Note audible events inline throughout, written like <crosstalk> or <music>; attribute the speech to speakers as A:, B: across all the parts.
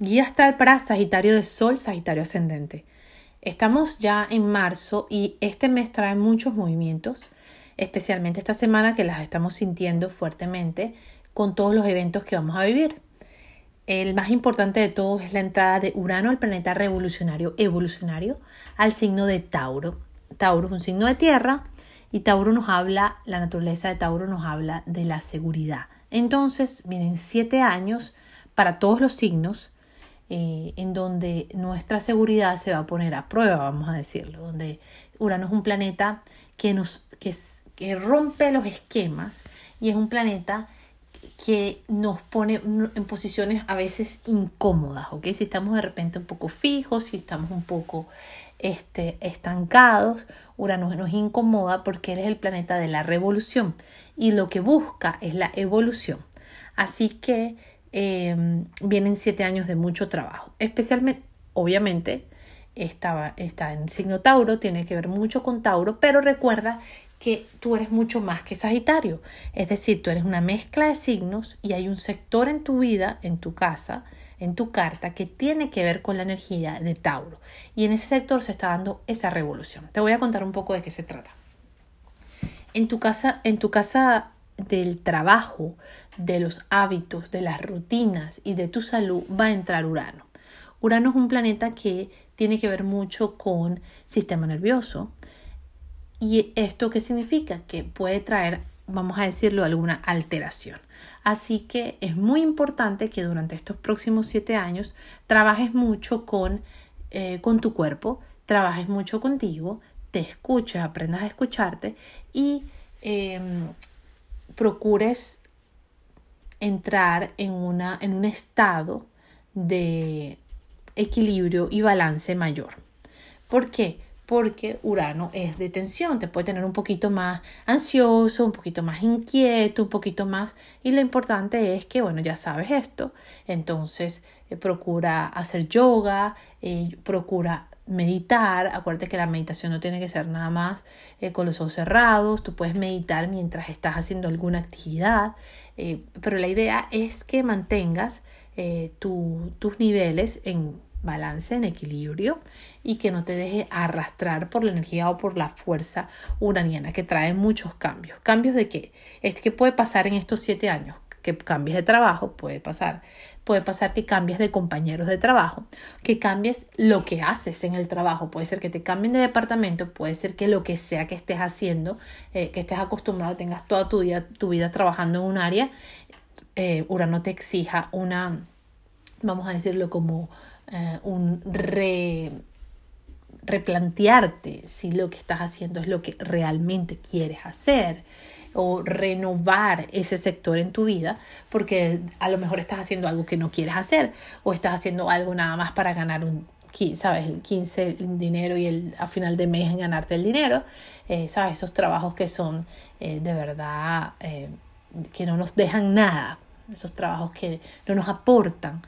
A: Guía astral para Sagitario de Sol, Sagitario ascendente. Estamos ya en marzo y este mes trae muchos movimientos, especialmente esta semana que las estamos sintiendo fuertemente con todos los eventos que vamos a vivir. El más importante de todos es la entrada de Urano al planeta revolucionario evolucionario al signo de Tauro. Tauro es un signo de tierra y Tauro nos habla, la naturaleza de Tauro nos habla de la seguridad. Entonces vienen siete años para todos los signos eh, en donde nuestra seguridad se va a poner a prueba, vamos a decirlo, donde Urano es un planeta que, nos, que, que rompe los esquemas y es un planeta que nos pone en posiciones a veces incómodas, ¿ok? Si estamos de repente un poco fijos, si estamos un poco este, estancados, Urano nos incomoda porque él es el planeta de la revolución y lo que busca es la evolución. Así que Em, vienen siete años de mucho trabajo. Especialmente, obviamente, estaba, está en signo Tauro, tiene que ver mucho con Tauro, pero recuerda que tú eres mucho más que Sagitario. Es decir, tú eres una mezcla de signos y hay un sector en tu vida, en tu casa, en tu carta, que tiene que ver con la energía de Tauro. Y en ese sector se está dando esa revolución. Te voy a contar un poco de qué se trata. En tu casa, en tu casa del trabajo, de los hábitos, de las rutinas y de tu salud va a entrar Urano. Urano es un planeta que tiene que ver mucho con sistema nervioso. ¿Y esto qué significa? Que puede traer, vamos a decirlo, alguna alteración. Así que es muy importante que durante estos próximos siete años trabajes mucho con, eh, con tu cuerpo, trabajes mucho contigo, te escuches, aprendas a escucharte y em, procures entrar en, una, en un estado de equilibrio y balance mayor. ¿Por qué? Porque Urano es de tensión, te puede tener un poquito más ansioso, un poquito más inquieto, un poquito más... Y lo importante es que, bueno, ya sabes esto, entonces eh, procura hacer yoga, eh, procura meditar, acuérdate que la meditación no tiene que ser nada más eh, con los ojos cerrados, tú puedes meditar mientras estás haciendo alguna actividad, eh, pero la idea es que mantengas eh, tus niveles en balance, en equilibrio y que no te deje arrastrar por la energía o por la fuerza uraniana que trae muchos cambios. ¿Cambios de qué? Es que puede pasar en estos siete años que cambies de trabajo, puede pasar. Puede pasar que cambies de compañeros de trabajo, que cambies lo que haces en el trabajo. Puede ser que te cambien de departamento, puede ser que lo que sea que estés haciendo, eh, que estés acostumbrado, tengas toda tu vida, tu vida trabajando en un área, eh, Urano te exija una, vamos a decirlo como eh, un re replantearte si lo que estás haciendo es lo que realmente quieres hacer o renovar ese sector en tu vida porque a lo mejor estás haciendo algo que no quieres hacer o estás haciendo algo nada más para ganar un sabes el 15 el dinero y el a final de mes en ganarte el dinero eh, sabes esos trabajos que son eh, de verdad eh, que no nos dejan nada esos trabajos que no nos aportan.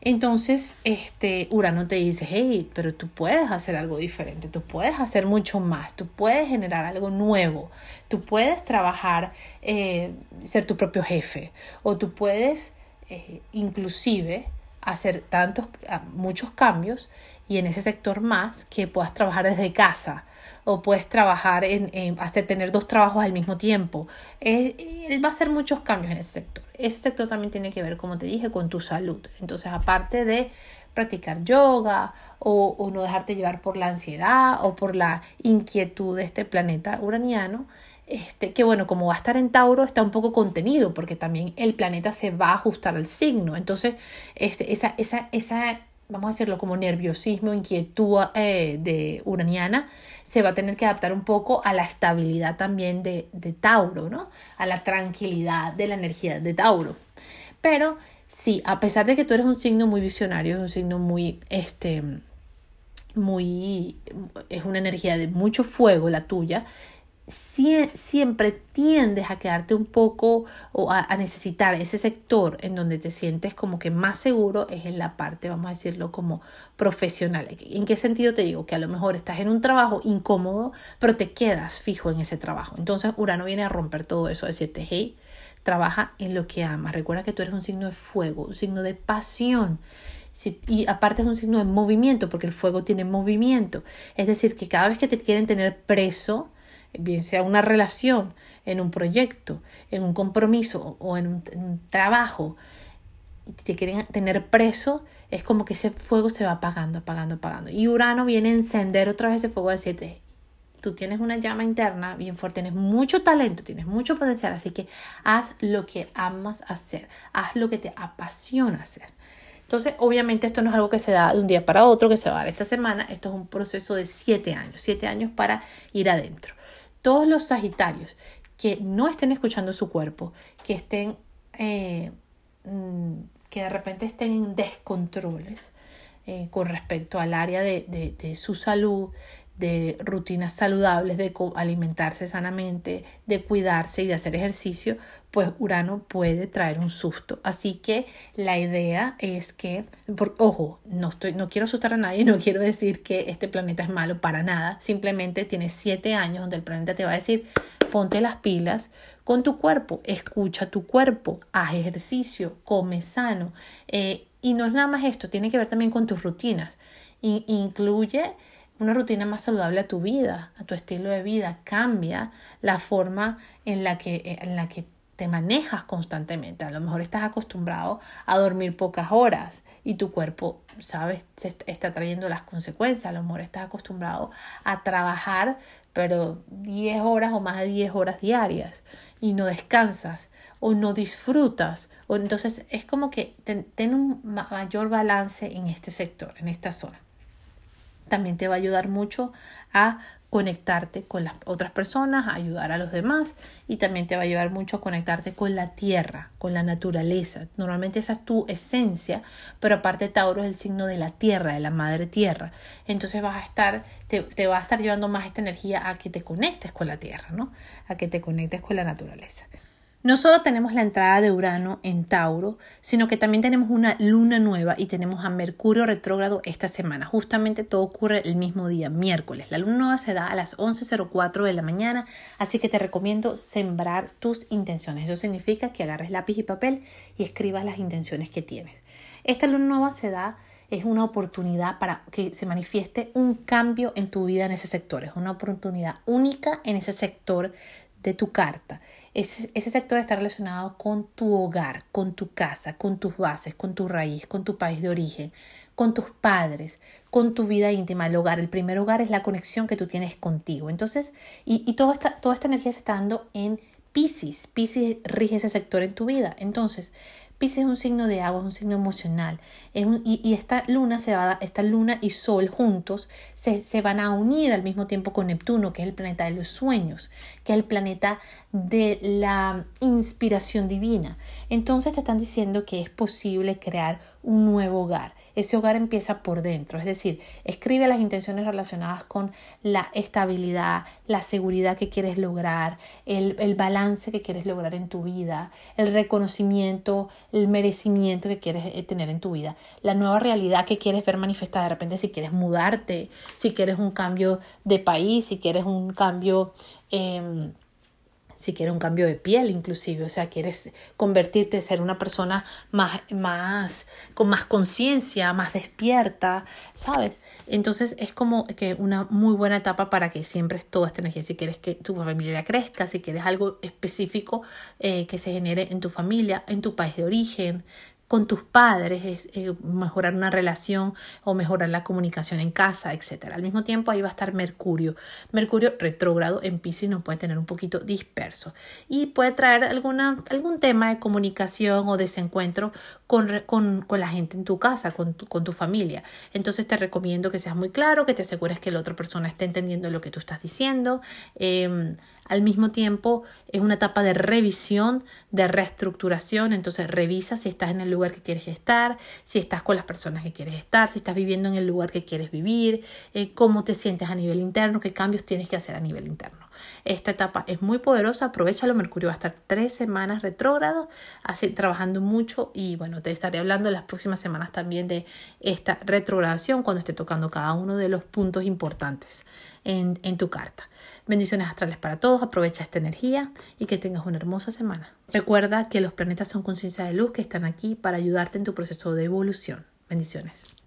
A: Entonces, este Urano te dice, hey, pero tú puedes hacer algo diferente, tú puedes hacer mucho más, tú puedes generar algo nuevo, tú puedes trabajar, eh, ser tu propio jefe, o tú puedes eh, inclusive hacer tantos, muchos cambios y en ese sector más que puedas trabajar desde casa o puedes trabajar en, hacer tener dos trabajos al mismo tiempo. él va a hacer muchos cambios en ese sector. Ese sector también tiene que ver, como te dije, con tu salud. Entonces, aparte de practicar yoga o, o no dejarte llevar por la ansiedad o por la inquietud de este planeta uraniano, este, que bueno, como va a estar en Tauro, está un poco contenido, porque también el planeta se va a ajustar al signo. Entonces, esa, esa, esa vamos a decirlo como nerviosismo, inquietud eh, de uraniana, se va a tener que adaptar un poco a la estabilidad también de, de, Tauro, ¿no? A la tranquilidad de la energía de Tauro. Pero sí, a pesar de que tú eres un signo muy visionario, es un signo muy, este, muy, es una energía de mucho fuego la tuya, siempre tiendes a quedarte un poco o a, necesitar ese sector en donde te sientes como que más seguro es en la parte, vamos a decirlo, como profesional. ¿En qué sentido te digo? Que a lo mejor estás en un trabajo incómodo, pero te quedas fijo en ese trabajo. Entonces Urano viene a romper todo eso, decirte, hey, trabaja en lo que amas. Recuerda que tú eres un signo de fuego, un signo de pasión y aparte es un signo de movimiento, porque el fuego tiene movimiento. Es decir, que cada vez que te quieren tener preso, bien sea una relación, en un proyecto, en un compromiso o en un, trabajo, te quieren tener preso, es como que ese fuego se va apagando, apagando, apagando. Y Urano viene a encender otra vez ese fuego a decirte, tú tienes una llama interna bien fuerte, tienes mucho talento, tienes mucho potencial, así que haz lo que amas hacer, haz lo que te apasiona hacer. Entonces, obviamente esto no es algo que se da de un día para otro, que se va a dar esta semana, esto es un proceso de siete años, siete años para ir adentro. Todos los Sagitarios que no estén escuchando su cuerpo, que estén, eh, mm, que de repente estén en descontroles eh, con respecto al área de, de su salud, de rutinas saludables, de alimentarse sanamente, de cuidarse y de hacer ejercicio, pues Urano puede traer un susto. Así que la idea es que, ojo, no, estoy, no quiero asustar a nadie, <laughs> no quiero decir que este planeta es malo para nada, simplemente tiene siete años donde el planeta te va a decir, ponte las pilas con tu cuerpo, escucha tu cuerpo, haz ejercicio, come sano. Eh, y no es nada más esto, tiene que ver también con tus rutinas. incluye una rutina más saludable a tu vida, a tu estilo de vida. Cambia la forma en la que, en la que te manejas constantemente. A lo mejor estás acostumbrado a dormir pocas horas y tu cuerpo, sabes, está trayendo las consecuencias. A lo mejor estás acostumbrado a trabajar, pero 10 horas o más de 10 horas diarias y no descansas o no disfrutas. O entonces es como que ten un mayor balance en este sector, en esta zona también te va a ayudar mucho a conectarte con las otras personas, a ayudar a los demás y también te va a ayudar mucho a conectarte con la tierra, con la naturaleza. Normalmente esa es tu esencia, pero aparte Tauro es el signo de la tierra, de la madre tierra. Entonces vas a estar, te, te va a estar llevando más esta energía a que te conectes con la tierra, ¿no? A que te conectes con la naturaleza. No solo tenemos la entrada de Urano en Tauro, sino que también tenemos una luna nueva y tenemos a Mercurio retrógrado esta semana. Justamente todo ocurre el mismo día, miércoles. La luna nueva se da a las 11.04 de la mañana, así que te recomiendo sembrar tus intenciones. Eso significa que agarres lápiz y papel y escribas las intenciones que tienes. Esta luna nueva se da es una oportunidad para que se manifieste un cambio en tu vida en ese sector. Es una oportunidad única en ese sector de tu carta. Ese, ese, sector está relacionado con tu hogar, con tu casa, con tus bases, con tu raíz, con tu país de origen, con tus padres, con tu vida íntima, el hogar. El primer hogar es la conexión que tú tienes contigo. Entonces, y, y toda, esta, toda esta energía se está dando en Pisces. Pisces rige ese sector en tu vida. Entonces, Pisces es un signo de agua, es un signo emocional. y, esta luna se va esta luna y sol juntos se, se, van a unir al mismo tiempo con Neptuno, que es el planeta de los sueños, que es el planeta de la inspiración divina. Entonces te están diciendo que es posible crear un nuevo hogar. Ese hogar empieza por dentro, es decir, escribe las intenciones relacionadas con la estabilidad, la seguridad que quieres lograr, el, el balance que quieres lograr en tu vida, el reconocimiento, el merecimiento que quieres eh, tener en tu vida, la nueva realidad que quieres ver manifestada de repente si quieres mudarte, si quieres un cambio de país, si quieres un cambio... Eh, si quieres un cambio de piel inclusive, o sea, quieres convertirte, ser una persona más, más, con más conciencia, más despierta, ¿sabes? Entonces es como que una muy buena etapa para que siempre toda esta energía, si quieres que tu familia crezca, si quieres algo específico eh, que se genere en tu familia, en tu país de origen, con tus padres, es, eh, mejorar una relación o mejorar la comunicación en casa, etc. Al mismo tiempo ahí va a estar Mercurio. Mercurio retrógrado en Pisces nos puede tener un poquito disperso y puede traer alguna, algún tema de comunicación o desencuentro con, con, con la gente en tu casa, con tu, con tu familia. Entonces te recomiendo que seas muy claro, que te asegures que la otra persona esté entendiendo lo que tú estás diciendo. Eh, al mismo tiempo es una etapa de revisión, de reestructuración, entonces revisa si estás en el lugar que quieres estar, si estás con las personas que quieres estar, si estás viviendo en el lugar que quieres vivir, eh, cómo te sientes a nivel interno, qué cambios tienes que hacer a nivel interno. Esta etapa es muy poderosa, aprovechalo, Mercurio va a estar tres semanas retrógrado, así trabajando mucho y bueno, te estaré hablando en las próximas semanas también de esta retrogradación cuando esté tocando cada uno de los puntos importantes en, en tu carta. Bendiciones astrales para todos, aprovecha esta energía y que tengas una hermosa semana. Recuerda que los planetas son conciencia de luz que están aquí para ayudarte en tu proceso de evolución. Bendiciones.